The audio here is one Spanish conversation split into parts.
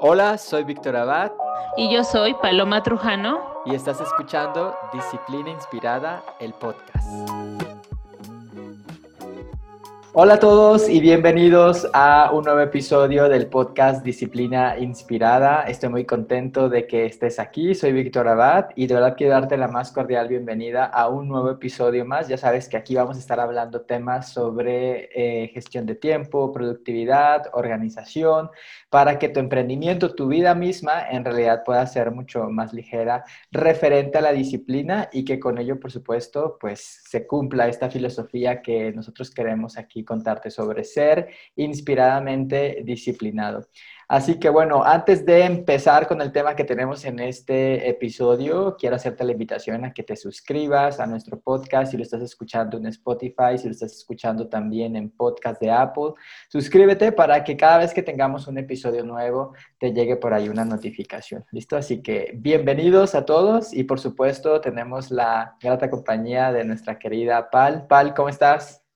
Hola, soy Víctor Abad. Y yo soy Paloma Trujano. Y estás escuchando Disciplina Inspirada, el podcast. Hola a todos y bienvenidos a un nuevo episodio del podcast Disciplina Inspirada. Estoy muy contento de que estés aquí. Soy Víctor Abad y de verdad quiero darte la más cordial bienvenida a un nuevo episodio más. Ya sabes que aquí vamos a estar hablando temas sobre eh, gestión de tiempo, productividad, organización, para que tu emprendimiento, tu vida misma, en realidad pueda ser mucho más ligera referente a la disciplina y que con ello, por supuesto, pues se cumpla esta filosofía que nosotros queremos aquí contarte sobre ser inspiradamente disciplinado. Así que bueno, antes de empezar con el tema que tenemos en este episodio, quiero hacerte la invitación a que te suscribas a nuestro podcast si lo estás escuchando en Spotify, si lo estás escuchando también en podcast de Apple. Suscríbete para que cada vez que tengamos un episodio nuevo te llegue por ahí una notificación. ¿Listo? Así que bienvenidos a todos y por supuesto tenemos la grata compañía de nuestra querida Pal. Pal, ¿cómo estás?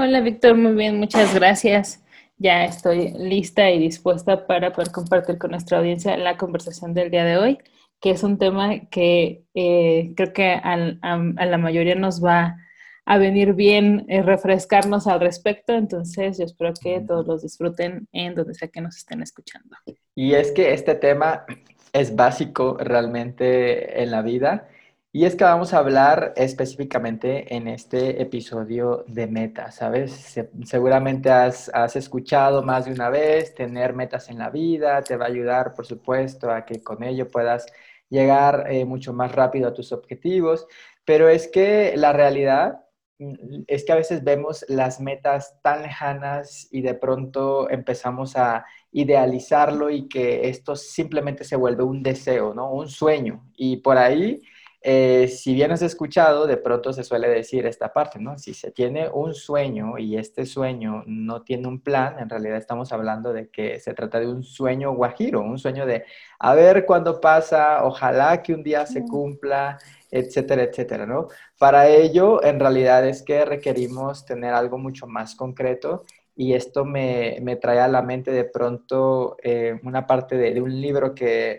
Hola Víctor, muy bien, muchas gracias. Ya estoy lista y dispuesta para poder compartir con nuestra audiencia la conversación del día de hoy, que es un tema que eh, creo que a, la mayoría nos va a venir bien eh, refrescarnos al respecto. Entonces, yo espero que todos los disfruten en donde sea que nos estén escuchando. Y es que este tema es básico realmente en la vida y es que vamos a hablar específicamente en este episodio de metas, ¿sabes? seguramente has, escuchado más de una vez, tener metas en la vida te va a ayudar, por supuesto, a que con ello puedas llegar eh, mucho más rápido a tus objetivos, pero es que la realidad mm, es que a veces vemos las metas tan lejanas y de pronto empezamos a idealizarlo y que esto simplemente se vuelve un deseo, ¿no? Un sueño. Y por ahí eh, si bien has escuchado, de pronto se suele decir esta parte, ¿no? Si se tiene un sueño y este sueño no tiene un plan, en realidad estamos hablando de que se trata de un sueño guajiro, un sueño de a ver cuándo pasa, ojalá que un día se cumpla, etcétera, etcétera, ¿no? Para ello, en realidad es que requerimos tener algo mucho más concreto y esto me, trae a la mente de pronto eh, una parte de, un libro que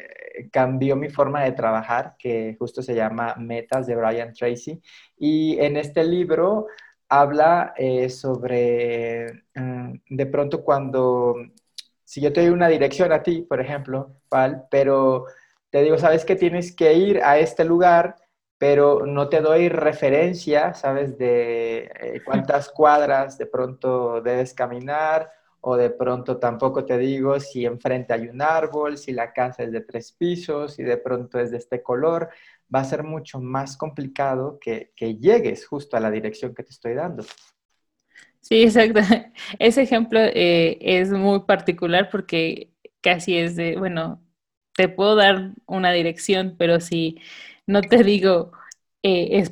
cambió mi forma de trabajar, que justo se llama Metas de Brian Tracy. Y en este libro habla eh, sobre, mm, de pronto cuando, si yo te doy una dirección a ti, por ejemplo, Val, pero te digo, sabes que tienes que ir a este lugar, pero no te doy referencia, ¿sabes? De eh, cuántas cuadras de pronto debes caminar o de pronto tampoco te digo si enfrente hay un árbol, si la casa es de tres pisos, si de pronto es de este color, va a ser mucho más complicado que, llegues justo a la dirección que te estoy dando. Sí, exacto. Ese ejemplo eh, es muy particular porque casi es de, bueno, te puedo dar una dirección, pero si no te digo, eh,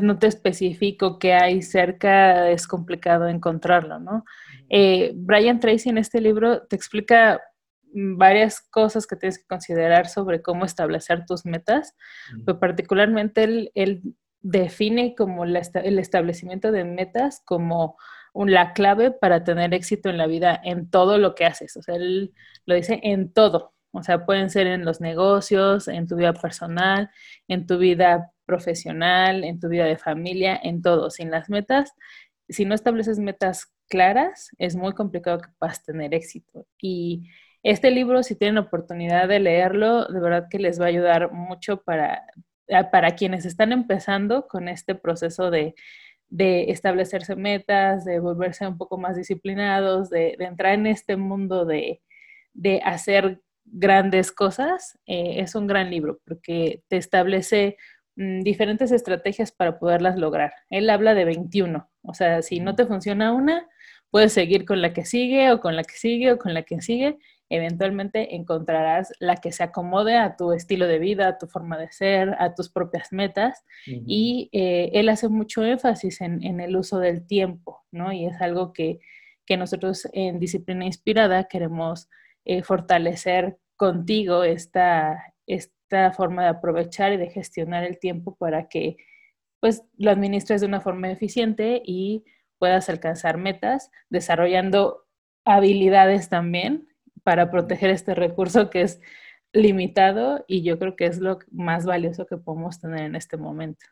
no te especifico qué hay cerca, es complicado encontrarlo, ¿no? Eh, Brian Tracy en este libro te explica varias cosas que tienes que considerar sobre cómo establecer tus metas, pero particularmente él, define como el establecimiento de metas como la clave para tener éxito en la vida en todo lo que haces. O sea, él lo dice en todo. O sea, pueden ser en los negocios, en tu vida personal, en tu vida profesional, en tu vida de familia, en todo. Sin las metas, si no estableces metas claras, es muy complicado que puedas tener éxito. Y este libro, si tienen oportunidad de leerlo, de verdad que les va a ayudar mucho para, ah, para quienes están empezando con este proceso de, establecerse metas, de volverse un poco más disciplinados, de, entrar en este mundo de, hacer grandes cosas. Eh, es un gran libro porque te establece diferentes estrategias para poderlas lograr. Él habla de 21, o sea, si no te funciona una, Puedes seguir con la que sigue o con la que sigue o con la que sigue. Eventualmente encontrarás la que se acomode a tu estilo de vida, a tu forma de ser, a tus propias metas. Y eh, él hace mucho énfasis en, el uso del tiempo, ¿no? Y es algo que, nosotros en Disciplina Inspirada queremos eh, fortalecer contigo esta, esta forma de aprovechar y de gestionar el tiempo para que pues lo administres de una forma eficiente y puedas alcanzar metas, desarrollando habilidades también para proteger este recurso que es limitado y yo creo que es lo más valioso que podemos tener en este momento.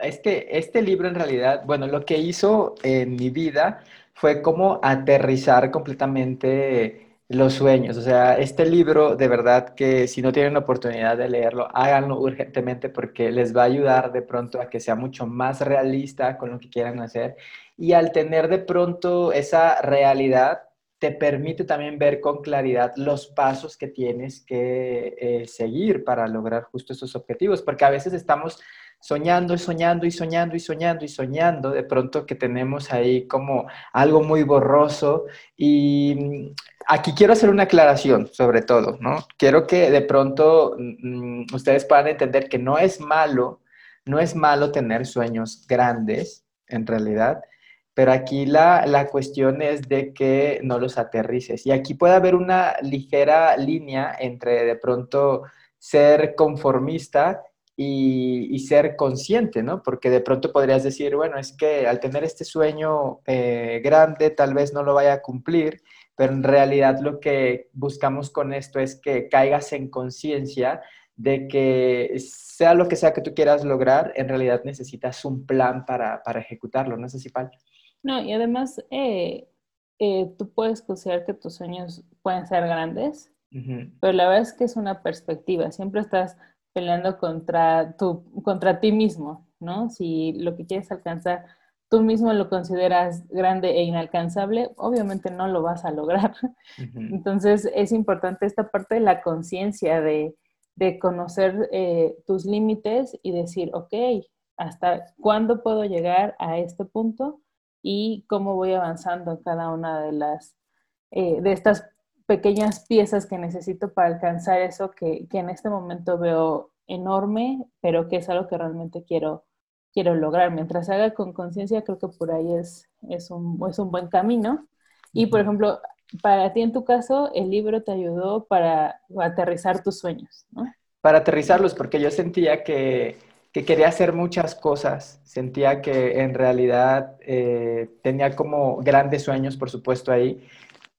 Es que este libro en realidad, bueno, lo que hizo en mi vida fue como aterrizar completamente los sueños. O sea, este libro, de verdad que si no tienen la oportunidad de leerlo, háganlo urgentemente porque les va a ayudar de pronto a que sea mucho más realista con lo que quieran hacer. Y al tener de pronto esa realidad, te permite también ver con claridad los pasos que tienes que eh, seguir para lograr justo esos objetivos, porque a veces estamos soñando y soñando y soñando y soñando y soñando, de pronto que tenemos ahí como algo muy borroso y mm, aquí quiero hacer una aclaración sobre todo, ¿no? Quiero que de pronto mm, ustedes puedan entender que no es malo, no es malo tener sueños grandes, en realidad, pero aquí la, la, cuestión es de que no los aterrices. Y aquí puede haber una ligera línea entre de pronto ser conformista y, ser consciente, ¿no? Porque de pronto podrías decir, bueno, es que al tener este sueño eh, grande tal vez no lo vaya a cumplir, pero en realidad lo que buscamos con esto es que caigas en conciencia de que sea lo que sea que tú quieras lograr, en realidad necesitas un plan para, ejecutarlo, ¿no es así, Pal? No, y además eh, eh, tú puedes considerar que tus sueños pueden ser grandes, pero la verdad es que es una perspectiva, siempre estás peleando contra, tu, contra ti mismo, ¿no? Si lo que quieres alcanzar tú mismo lo consideras grande e inalcanzable, obviamente no lo vas a lograr. Entonces es importante esta parte de la conciencia, de, de, conocer eh, tus límites y decir, ok, ¿hasta cuándo puedo llegar a este punto? Y cómo voy avanzando en cada una de las, eh, de estas pequeñas piezas que necesito para alcanzar eso que, en este momento veo enorme, pero que es algo que realmente quiero, quiero lograr. Mientras haga con conciencia, creo que por ahí es, es, un, es un buen camino. Y, por ejemplo, para ti en tu caso, el libro te ayudó para aterrizar tus sueños, ¿no? Para aterrizarlos, porque yo sentía que, que quería hacer muchas cosas, sentía que en realidad eh, tenía como grandes sueños, por supuesto, ahí,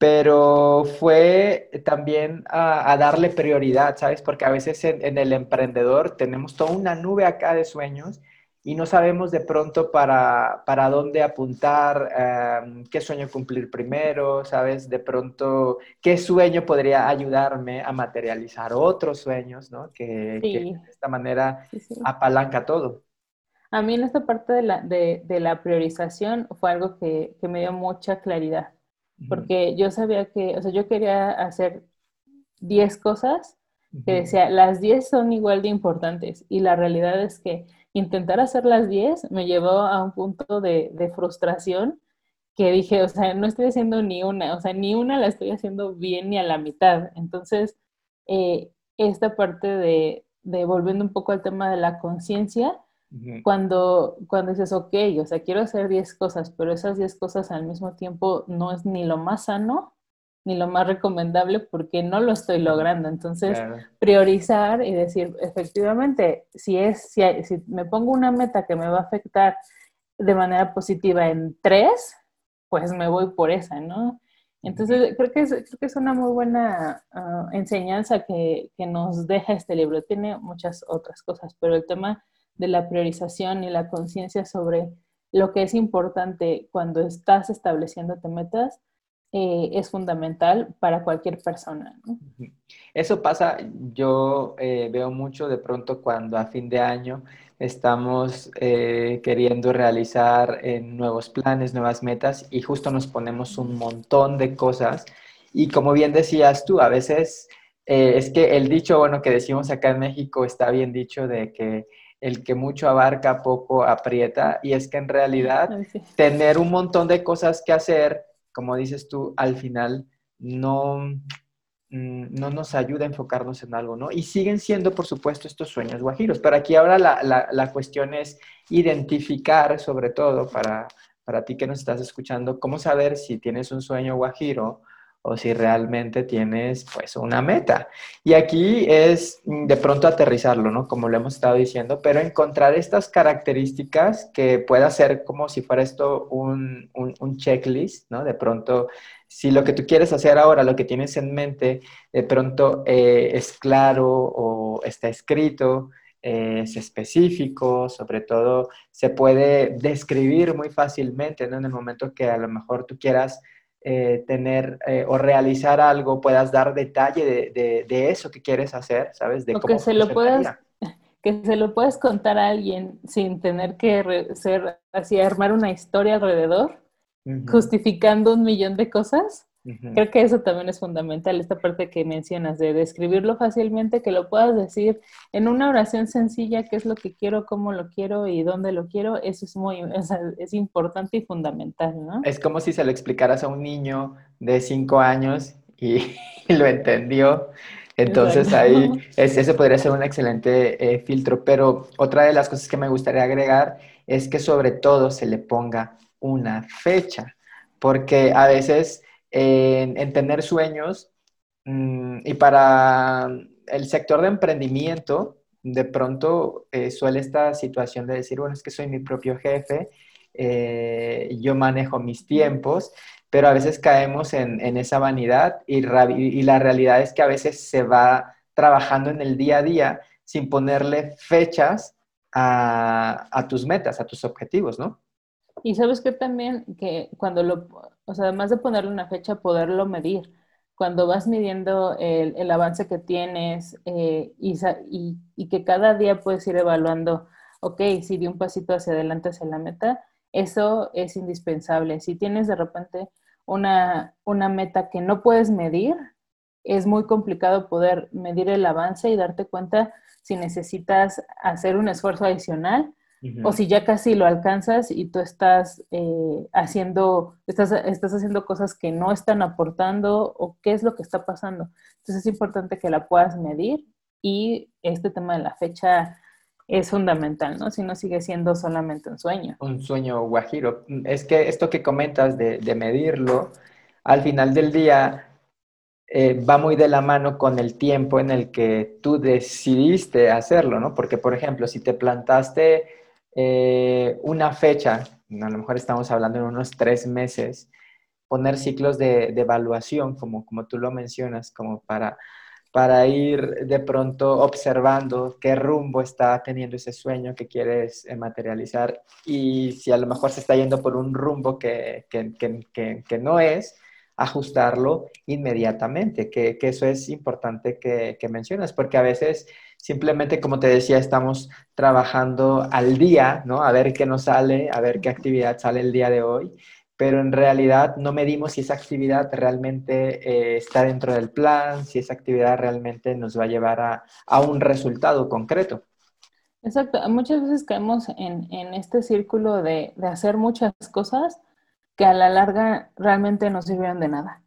pero fue también a, darle prioridad, ¿sabes? Porque a veces en, el emprendedor tenemos toda una nube acá de sueños y no sabemos de pronto para, para dónde apuntar, em, qué sueño cumplir primero, ¿sabes? De pronto, qué sueño podría ayudarme a materializar otros sueños, ¿no? Que, de esta manera apalanca todo. A mí en esta parte de la, de, de la priorización fue algo que, que me dio mucha claridad porque yo sabía que, o sea, yo quería hacer 10 cosas que decía, las 10 son igual de importantes y la realidad es que intentar hacer las 10 me llevó a un punto de, de, frustración que dije, o sea, no estoy haciendo ni una, o sea, ni una la estoy haciendo bien ni a la mitad. Entonces, eh, esta parte de, de, volviendo un poco al tema de la conciencia, cuando, cuando dices, ok, o sea, quiero hacer 10 cosas, pero esas 10 cosas al mismo tiempo no es ni lo más sano ni lo más recomendable porque no lo estoy logrando. Entonces, priorizar y decir, efectivamente, si, es, si, si me pongo una meta que me va a afectar de manera positiva en tres, pues me voy por esa, ¿no? Entonces, creo que es, creo que es una muy buena ah, enseñanza que, que, nos deja este libro. Tiene muchas otras cosas, pero el tema de la priorización y la conciencia sobre lo que es importante cuando estás estableciéndote metas eh, es fundamental para cualquier persona. Eso pasa, yo eh, veo mucho de pronto cuando a fin de año estamos eh, queriendo realizar nuevos planes, nuevas metas y justo nos ponemos un montón de cosas. Y como bien decías tú, a veces es que el dicho, bueno, que decimos acá en México está bien dicho de que el que mucho abarca, poco aprieta, y es que en realidad tener un montón de cosas que hacer, como dices tú, al final no, mm, no nos ayuda a enfocarnos en algo, ¿no? Y siguen siendo, por supuesto, estos sueños guajiros, pero aquí ahora la, cuestión es identificar, sobre todo para, para ti que nos estás escuchando, cómo saber si tienes un sueño guajiro o si realmente tienes pues una meta. Y aquí es de pronto aterrizarlo, ¿no? Como lo hemos estado diciendo, pero encontrar estas características que pueda ser como si fuera esto un, un, checklist, ¿no? De pronto, si lo que tú quieres hacer ahora, lo que tienes en mente, de pronto eh, es claro o está escrito, es específico, sobre todo se puede describir muy fácilmente, ¿no? En el momento que a lo mejor tú quieras eh, tener eh, o realizar algo, puedas dar detalle de, eso que quieres hacer, ¿sabes? De o que se lo puedas que se lo puedes contar a alguien sin tener que ser así, armar una historia alrededor, justificando un millón de cosas. Creo que eso también es fundamental, esta parte que mencionas, de describirlo fácilmente, que lo puedas decir en una oración sencilla, qué es lo que quiero, cómo lo quiero y dónde lo quiero, eso es muy, es importante y fundamental, ¿no? Es como si se lo explicaras a un niño de cinco años y, lo entendió. Entonces ahí ese podría ser un excelente eh, filtro, pero otra de las cosas que me gustaría agregar es que sobre todo se le ponga una fecha, porque a veces en, tener sueños mm, y para el sector de emprendimiento, de pronto eh, suele esta situación de decir, bueno, es que soy mi propio jefe, eh, yo manejo mis tiempos, pero a veces caemos en, esa vanidad y, la realidad es que a veces se va trabajando en el día a día sin ponerle fechas a, a tus metas, a tus objetivos, ¿no? Y sabes que también que cuando lo, o sea, además de ponerle una fecha, poderlo medir. Cuando vas midiendo el, el avance que tienes eh, y, y, y, que cada día puedes ir evaluando, ok, si di un pasito hacia adelante hacia la meta, eso es indispensable. Si tienes de repente una, una meta que no puedes medir, es muy complicado poder medir el avance y darte cuenta si necesitas hacer un esfuerzo adicional o si ya casi lo alcanzas y tú estás eh, haciendo, estás, estás haciendo cosas que no están aportando o qué es lo que está pasando. Entonces es importante que la puedas medir y este tema de la fecha es fundamental, ¿no? Si no sigue siendo solamente un sueño. Un sueño guajiro. Es que esto que comentas de, de medirlo, al final del día eh, va muy de la mano con el tiempo en el que tú decidiste hacerlo, ¿no? Porque, por ejemplo, si te plantaste eh, una fecha, a lo mejor estamos hablando en unos tres meses, poner ciclos de, evaluación, como, como tú lo mencionas, como para, para ir de pronto observando qué rumbo está teniendo ese sueño que quieres eh, materializar y si a lo mejor se está yendo por un rumbo que, que, que no es, ajustarlo inmediatamente, que, eso es importante que, mencionas, porque a veces simplemente, como te decía, estamos trabajando al día, ¿no? A ver qué nos sale, a ver qué actividad sale el día de hoy, pero en realidad no medimos si esa actividad realmente eh, está dentro del plan, si esa actividad realmente nos va a llevar a, un resultado concreto. Exacto, muchas veces caemos en, este círculo de, de hacer muchas cosas, que a la larga realmente no sirvieron de nada.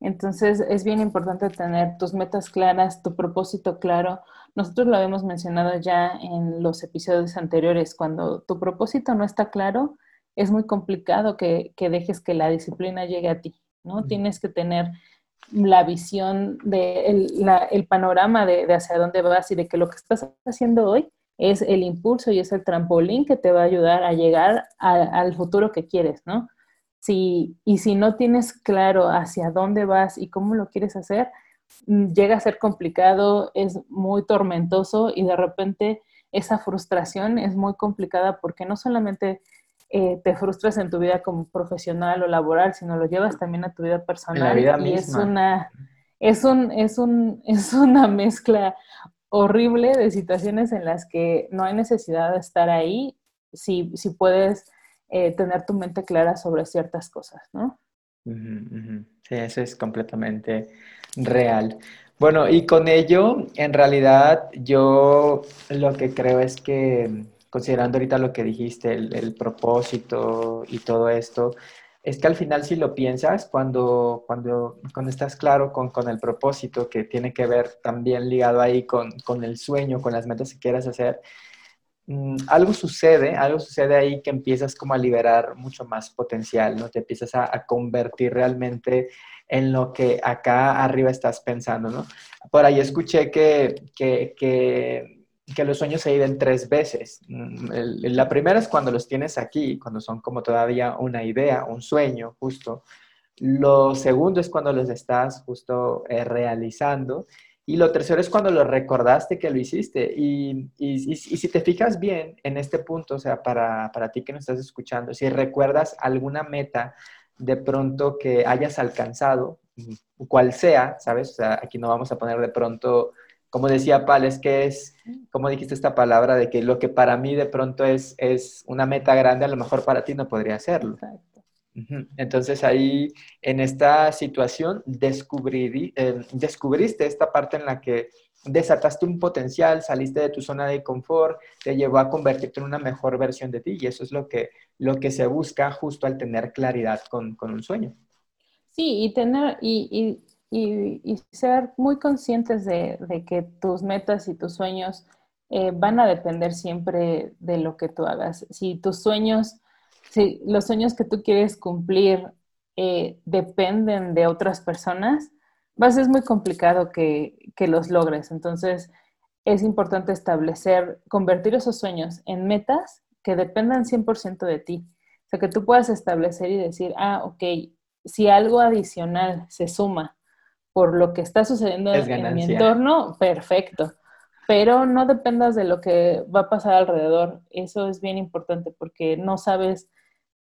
Entonces es bien importante tener tus metas claras, tu propósito claro. Nosotros lo habíamos mencionado ya en los episodios anteriores, cuando tu propósito no está claro, es muy complicado que, dejes que la disciplina llegue a ti, ¿no? Tienes que tener la visión, de el, panorama de, hacia dónde vas y de que lo que estás haciendo hoy es el impulso y es el trampolín que te va a ayudar a llegar al futuro que quieres, ¿no? Si, y si no tienes claro hacia dónde vas y cómo lo quieres hacer, mm, llega a ser complicado, es muy tormentoso y de repente esa frustración es muy complicada porque no solamente eh, te frustras en tu vida como profesional o laboral, sino lo llevas también a tu vida personal. y es una, es, un, es, un, es una mezcla horrible de situaciones en las que no hay necesidad de estar ahí si, si puedes eh, tener tu mente clara sobre ciertas cosas, ¿no? Sí, eso es completamente real. Bueno, y con ello, en realidad, yo lo que creo es que, considerando ahorita lo que dijiste, el, propósito y todo esto, es que al final si lo piensas, cuando, cuando, cuando estás claro con, con, el propósito, que tiene que ver también ligado ahí con, con, el sueño, con las metas que quieras hacer, mm, algo sucede, algo sucede ahí que empiezas como a liberar mucho más potencial, ¿no? Te empiezas a, convertir realmente en lo que acá arriba estás pensando, ¿no? Por ahí escuché que, que, que, que los sueños se viven tres veces. Mm, la primera es cuando los tienes aquí, cuando son como todavía una idea, un sueño, justo. Lo segundo es cuando los estás justo eh, realizando. Y lo tercero es cuando lo recordaste que lo hiciste. Y, y, si te fijas bien en este punto, o sea, para, para ti que nos estás escuchando, si recuerdas alguna meta de pronto que hayas alcanzado, cual sea, ¿sabes? O sea, aquí no vamos a poner de pronto, como decía Pal, es que es, como dijiste esta palabra, de que lo que para mí de pronto es, es una meta grande, a lo mejor para ti no podría serlo. Entonces ahí, en esta situación, eh, descubriste esta parte en la que desataste un potencial, saliste de tu zona de confort, te llevó a convertirte en una mejor versión de ti y eso es lo que, lo que se busca justo al tener claridad con, un sueño. Sí, y tener y, ser muy conscientes de, que tus metas y tus sueños eh, van a depender siempre de lo que tú hagas. Si tus sueños si los sueños que tú quieres cumplir eh, dependen de otras personas, va a ser muy complicado que, los logres. Entonces, es importante establecer, convertir esos sueños en metas que dependan 100% de ti. O sea, que tú puedas establecer y decir, ah, ok, si algo adicional se suma por lo que está sucediendo en mi entorno, perfecto. Pero no dependas de lo que va a pasar alrededor. Eso es bien importante porque no sabes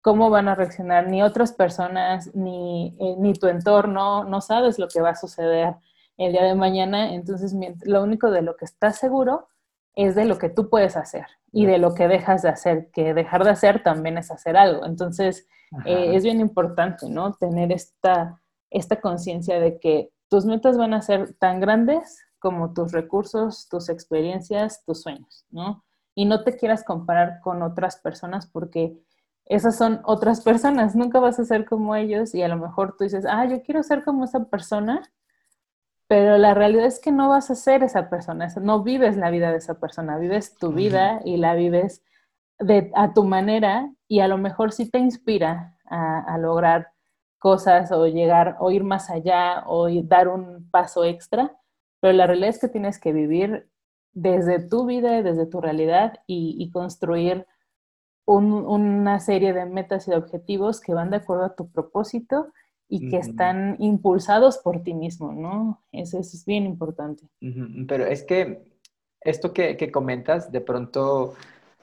cómo van a reaccionar ni otras personas, ni, eh, ni tu entorno, no sabes lo que va a suceder el día de mañana, entonces lo único de lo que estás seguro es de lo que tú puedes hacer y de lo que dejas de hacer, que dejar de hacer también es hacer algo. Entonces, eh, es bien importante, ¿no? Tener esta, esta conciencia de que tus metas van a ser tan grandes como tus recursos, tus experiencias, tus sueños, ¿no? Y no te quieras comparar con otras personas porque esas son otras personas, nunca vas a ser como ellos y a lo mejor tú dices, ah, yo quiero ser como esa persona, pero la realidad es que no vas a ser esa persona, no vives la vida de esa persona, vives tu vida y la vives de, a tu manera y a lo mejor sí te inspira a, lograr cosas o llegar o ir más allá o dar un paso extra, pero la realidad es que tienes que vivir desde tu vida, desde tu realidad y, y construir una serie de metas y de objetivos que van de acuerdo a tu propósito y que están impulsados por ti mismo, ¿no? Eso, es bien importante. Pero es que esto que, comentas, de pronto,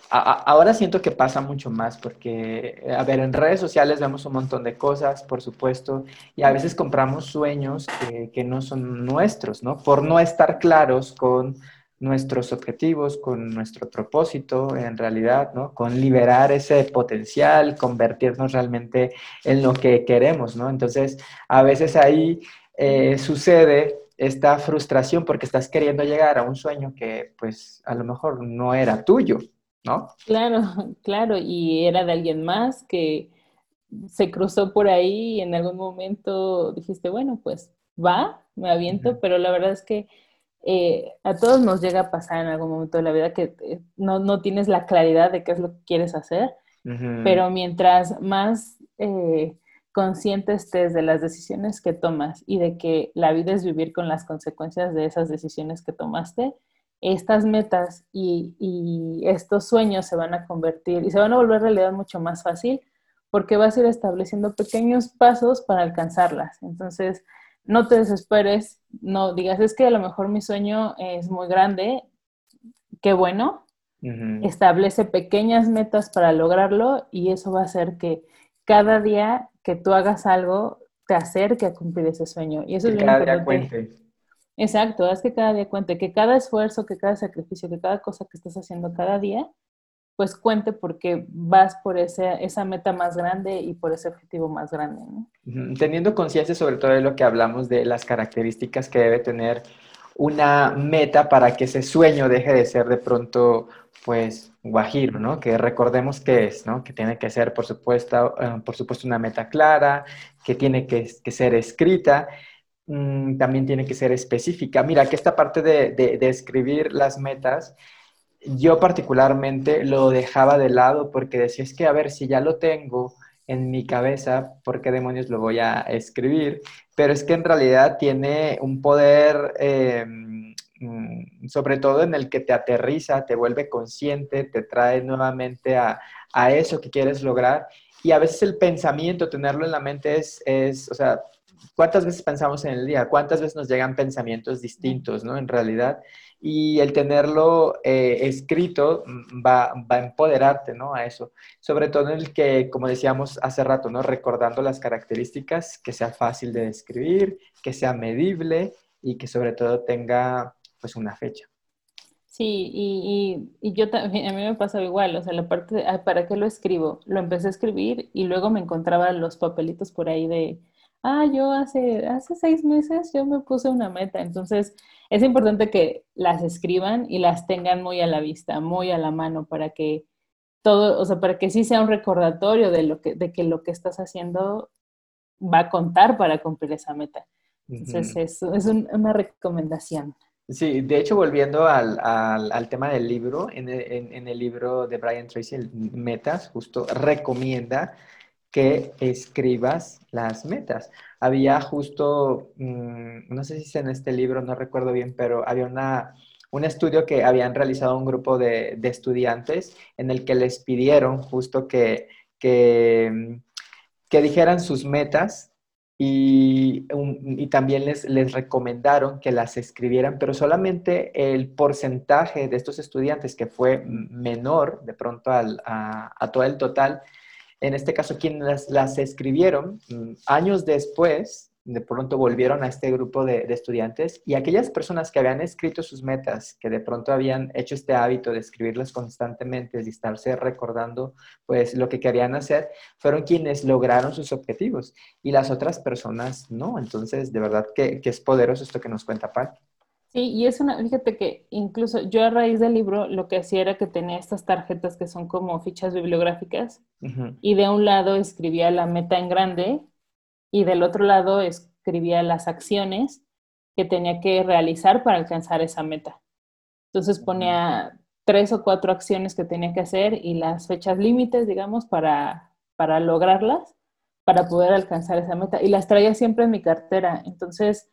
ahora siento que pasa mucho más porque, a ver, en redes sociales vemos un montón de cosas, por supuesto, y a veces compramos sueños que, que no son nuestros, ¿no? Por no estar claros con nuestros objetivos, con nuestro propósito en realidad, ¿no? Con liberar ese potencial, convertirnos realmente en lo que queremos, ¿no? Entonces, a veces ahí eh, sucede esta frustración porque estás queriendo llegar a un sueño que pues a lo mejor no era tuyo, ¿no? Claro, claro, y era de alguien más que se cruzó por ahí y en algún momento dijiste, bueno, pues va, me aviento, pero la verdad es que eh, a todos nos llega a pasar en algún momento de la vida que eh, no, tienes la claridad de qué es lo que quieres hacer, pero mientras más eh, consciente estés de las decisiones que tomas y de que la vida es vivir con las consecuencias de esas decisiones que tomaste, estas metas y, y, estos sueños se van a convertir y se van a volver realidad mucho más fácil porque vas a ir estableciendo pequeños pasos para alcanzarlas. Entonces, no te desesperes, no digas, es que a lo mejor mi sueño es muy grande, qué bueno, establece pequeñas metas para lograrlo y eso va a hacer que cada día que tú hagas algo te acerque a cumplir ese sueño. Y eso es cada día cuente. Exacto, haz que cada día cuente, que cada esfuerzo, que cada sacrificio, que cada cosa que estás haciendo cada día pues cuente porque vas por ese, esa meta más grande y por ese objetivo más grande. Teniendo conciencia sobre todo de lo que hablamos de las características que debe tener una meta para que ese sueño deje de ser de pronto, pues, guajiro, ¿no? Que recordemos que es, ¿no? Que tiene que ser, por supuesto, eh, por supuesto una meta clara, que tiene que, ser escrita, mm, también tiene que ser específica. Mira, que esta parte de, de escribir las metas, yo particularmente lo dejaba de lado porque decía, es que a ver, si ya lo tengo en mi cabeza, ¿por qué demonios lo voy a escribir? Pero es que en realidad tiene un poder, eh, mm, sobre todo en el que te aterriza, te vuelve consciente, te trae nuevamente a, a eso que quieres lograr. Y a veces el pensamiento, tenerlo en la mente es, es, o sea, ¿cuántas veces pensamos en el día? ¿Cuántas veces nos llegan pensamientos distintos, ¿no? En realidad y el tenerlo eh, escrito mm, va, a empoderarte, ¿no? A eso. Sobre todo en el que, como decíamos hace rato, ¿no? Recordando las características, que sea fácil de describir, que sea medible y que sobre todo tenga, pues, una fecha. Sí, y, y, yo también, a mí me pasaba igual, o sea, la parte de, ¿para qué lo escribo? Lo empecé a escribir y luego me encontraba los papelitos por ahí de, ah, yo hace, hace seis meses yo me puse una meta, entonces es importante que las escriban y las tengan muy a la vista, muy a la mano para que todo, o sea, para que sí sea un recordatorio de, lo que, de que lo que estás haciendo va a contar para cumplir esa meta. Entonces, es, es una recomendación. Sí, de hecho, volviendo al, al, tema del libro, en el, en el, libro de Brian Tracy, Metas, justo recomienda que escribas las metas. Había justo, mm, no sé si es en este libro, no recuerdo bien, pero había una, un estudio que habían realizado un grupo de, estudiantes en el que les pidieron justo que, que, que dijeran sus metas y, y, también les, les recomendaron que las escribieran, pero solamente el porcentaje de estos estudiantes, que fue menor de pronto al, a, a, todo el total, en este caso quienes las, escribieron, mm, años después, de pronto volvieron a este grupo de, estudiantes y aquellas personas que habían escrito sus metas, que de pronto habían hecho este hábito de escribirlas constantemente y estarse recordando pues lo que querían hacer, fueron quienes lograron sus objetivos y las otras personas no. Entonces, de verdad que, que es poderoso esto que nos cuenta Pat. Sí, y es una, fíjate que incluso yo a raíz del libro lo que hacía era que tenía estas tarjetas que son como fichas bibliográficas y de un lado escribía la meta en grande y del otro lado escribía las acciones que tenía que realizar para alcanzar esa meta. Entonces ponía tres o cuatro acciones que tenía que hacer y las fechas límites, digamos, para, para lograrlas, para poder alcanzar esa meta. Y las traía siempre en mi cartera. Entonces,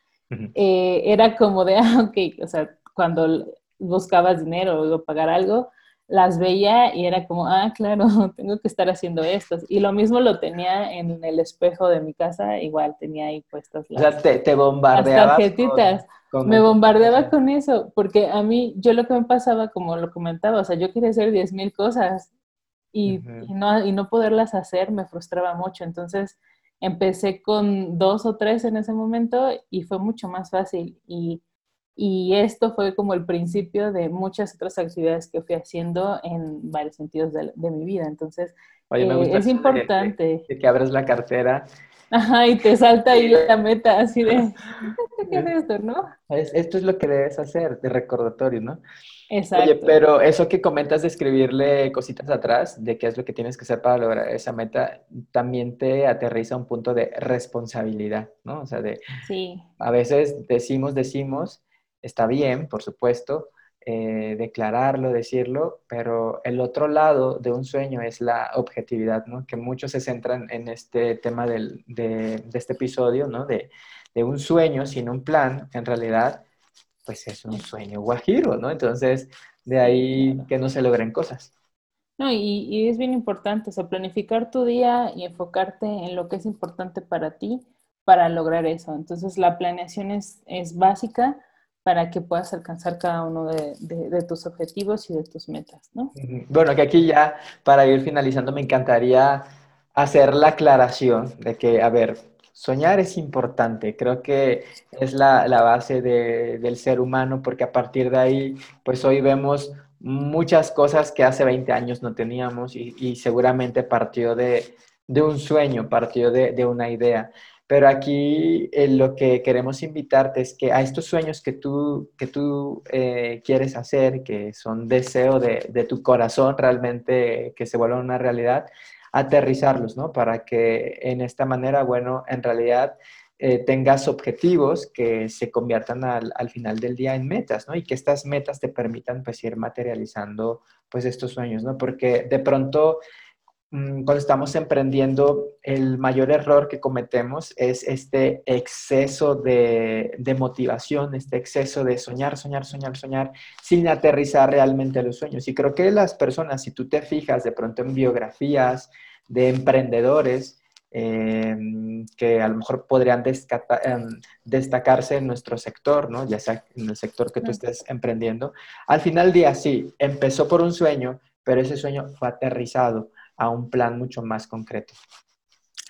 eh, era como de, ah, ok, o sea, cuando buscabas dinero o pagar algo, las veía y era como, ah, claro, tengo que estar haciendo esto. Y lo mismo lo tenía en el espejo de mi casa, igual tenía ahí puestas las, o sea, te, te bombardeaba. tarjetitas. me bombardeaba con eso, porque a mí, yo lo que me pasaba, como lo comentaba, o sea, yo quería hacer 10 mil cosas y, y, no, y no poderlas hacer me frustraba mucho. Entonces, Empecé con dos o tres en ese momento y fue mucho más fácil. Y, y esto fue como el principio de muchas otras actividades que fui haciendo en varios sentidos de, de mi vida. Entonces, eh, es importante. De, que abres la cartera. Ajá, y te salta ahí la meta, así de, ¿qué es esto, no? esto es lo que debes hacer, de recordatorio, ¿no? Exacto. Oye, pero eso que comentas de escribirle cositas atrás, de qué es lo que tienes que hacer para lograr esa meta, también te aterriza un punto de responsabilidad, ¿no? O sea, de... Sí. A veces decimos, decimos, está bien, por supuesto, eh, declararlo, decirlo, pero el otro lado de un sueño es la objetividad, ¿no? Que muchos se centran en este tema del, de, de, este episodio, ¿no? De, de un sueño sin un plan, en realidad pues es un sueño guajiro, ¿no? Entonces, de ahí que no se logren cosas. No, y, es bien importante, o sea, planificar tu día y enfocarte en lo que es importante para ti para lograr eso. Entonces, la planeación es, es básica para que puedas alcanzar cada uno de, de, tus objetivos y de tus metas, ¿no? Bueno, que aquí ya, para ir finalizando, me encantaría hacer la aclaración de que, a ver, Soñar es importante, creo que es la, base del ser humano porque a partir de ahí, pues hoy vemos muchas cosas que hace 20 años no teníamos y, seguramente partió de, un sueño, partió de, una idea. Pero aquí eh, lo que queremos invitarte es que a estos sueños que tú, que tú eh, quieres hacer, que son deseo de, de, tu corazón realmente que se vuelvan una realidad, aterrizarlos, ¿no? Para que en esta manera, bueno, en realidad eh, tengas objetivos que se conviertan al, al, final del día en metas, ¿no? Y que estas metas te permitan pues ir materializando pues estos sueños, ¿no? Porque de pronto cuando estamos emprendiendo, el mayor error que cometemos es este exceso de, motivación, este exceso de soñar, soñar, soñar, soñar, sin aterrizar realmente los sueños. Y creo que las personas, si tú te fijas de pronto en biografías de emprendedores, em, que a lo mejor podrían em, destacarse en nuestro sector, ¿no? ya sea en el sector que tú estés emprendiendo, al final del día sí, empezó por un sueño, pero ese sueño fue aterrizado a un plan mucho más concreto.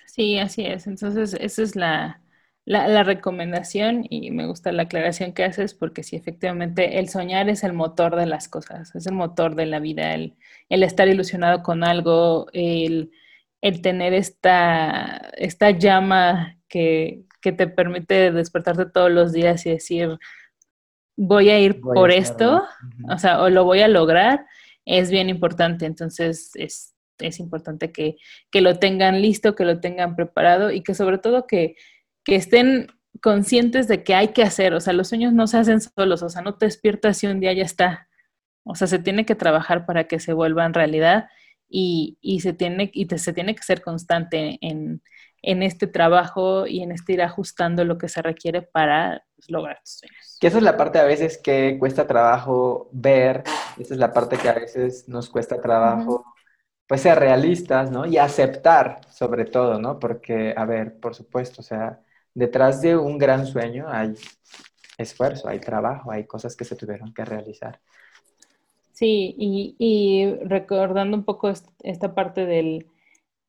Sí, así es. Entonces, esa es la, la, recomendación y me gusta la aclaración que haces porque sí, efectivamente, el soñar es el motor de las cosas, es el motor de la vida, el, el estar ilusionado con algo, el, el tener esta, esta llama que, que, te permite despertarte todos los días y decir, voy a ir por esto, o sea, o lo voy a lograr, es bien importante. Entonces, es, es importante que, lo tengan listo, que lo tengan preparado y que sobre todo que, estén conscientes de que hay que hacer, o sea, los sueños no se hacen solos, o sea, no te despiertas y un día ya está, o sea, se tiene que trabajar para que se vuelvan realidad y, se, tiene, y se tiene que ser constante en, este trabajo y en este ir ajustando lo que se requiere para pues, lograr tus sueños. Que esa es la parte a veces que cuesta trabajo ver, esa es la parte que a veces nos cuesta trabajo pues ser realistas, ¿no? Y aceptar sobre todo, ¿no? Porque, a ver, por supuesto, o sea, detrás de un gran sueño hay esfuerzo, hay trabajo, hay cosas que se tuvieron que realizar. Sí, y, recordando un poco esta parte del,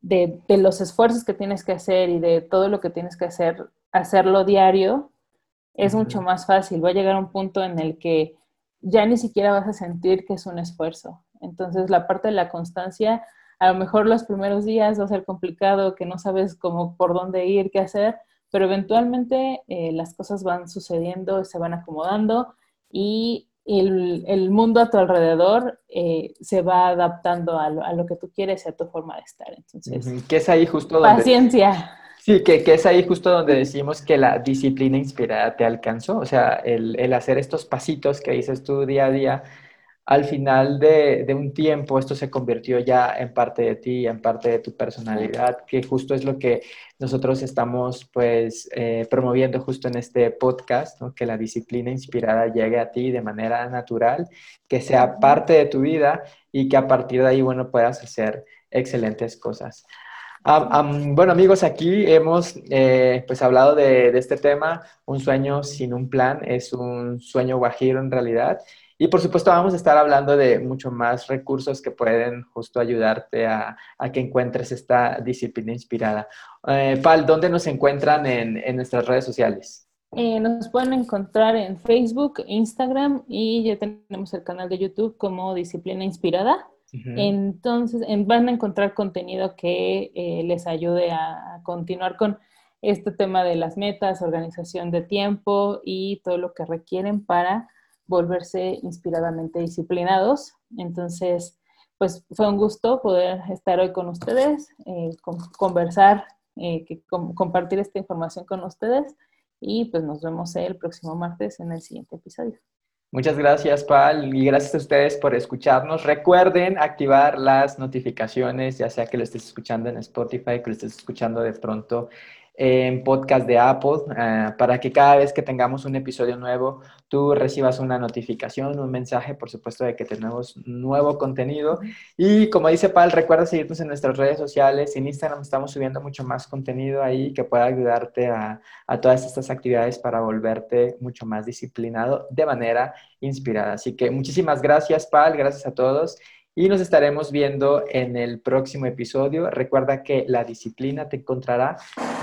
de, los esfuerzos que tienes que hacer y de todo lo que tienes que hacer, hacerlo diario, es mucho más fácil. Va a llegar un punto en el que ya ni siquiera vas a sentir que es un esfuerzo. Entonces, la parte de la constancia, a lo mejor los primeros días va a ser complicado, que no sabes cómo por dónde ir, qué hacer, pero eventualmente eh, las cosas van sucediendo, se van acomodando y el, mundo a tu alrededor eh, se va adaptando a lo, que tú quieres y a tu forma de estar. Entonces, ¿qué es ahí justo donde... Paciencia. Sí, que, que, es ahí justo donde decimos que la disciplina inspirada te alcanzó, o sea, el, el hacer estos pasitos que dices tú día a día, al final de, un tiempo esto se convirtió ya en parte de ti, en parte de tu personalidad, que justo es lo que nosotros estamos pues eh, promoviendo justo en este podcast, que la disciplina inspirada llegue a ti de manera natural, que sea parte de tu vida y que a partir de ahí, bueno, puedas hacer excelentes cosas. bueno amigos, aquí hemos eh, pues hablado de, de este tema, un sueño sin un plan es un sueño guajiro en realidad y por supuesto vamos a estar hablando de mucho más recursos que pueden justo ayudarte a, que encuentres esta disciplina inspirada. Eh, Pal, ¿dónde nos encuentran en, nuestras redes sociales? Eh, nos pueden encontrar en Facebook, Instagram y ya tenemos el canal de YouTube como Disciplina Inspirada. Entonces van a encontrar contenido que eh, les ayude a continuar con este tema de las metas, organización de tiempo y todo lo que requieren para volverse inspiradamente disciplinados. Entonces, pues fue un gusto poder estar hoy con ustedes, eh, conversar, eh, que, compartir esta información con ustedes y pues nos vemos el próximo martes en el siguiente episodio. Muchas gracias, Pal, y gracias a ustedes por escucharnos. Recuerden activar las notificaciones, ya sea que lo estés escuchando en Spotify, que lo estés escuchando de pronto en podcast de Apple eh, para que cada vez que tengamos un episodio nuevo tú recibas una notificación, un mensaje, por supuesto, de que tenemos nuevo contenido. Y como dice Pal, recuerda seguirnos en nuestras redes sociales. En Instagram estamos subiendo mucho más contenido ahí que pueda ayudarte a, a todas estas actividades para volverte mucho más disciplinado de manera inspirada. Así que muchísimas gracias, Pal, gracias a todos y nos estaremos viendo en el próximo episodio. Recuerda que la disciplina te encontrará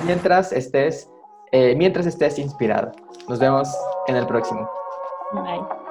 mientras estés, eh, mientras estés inspirado. Nos vemos en el próximo. Bye.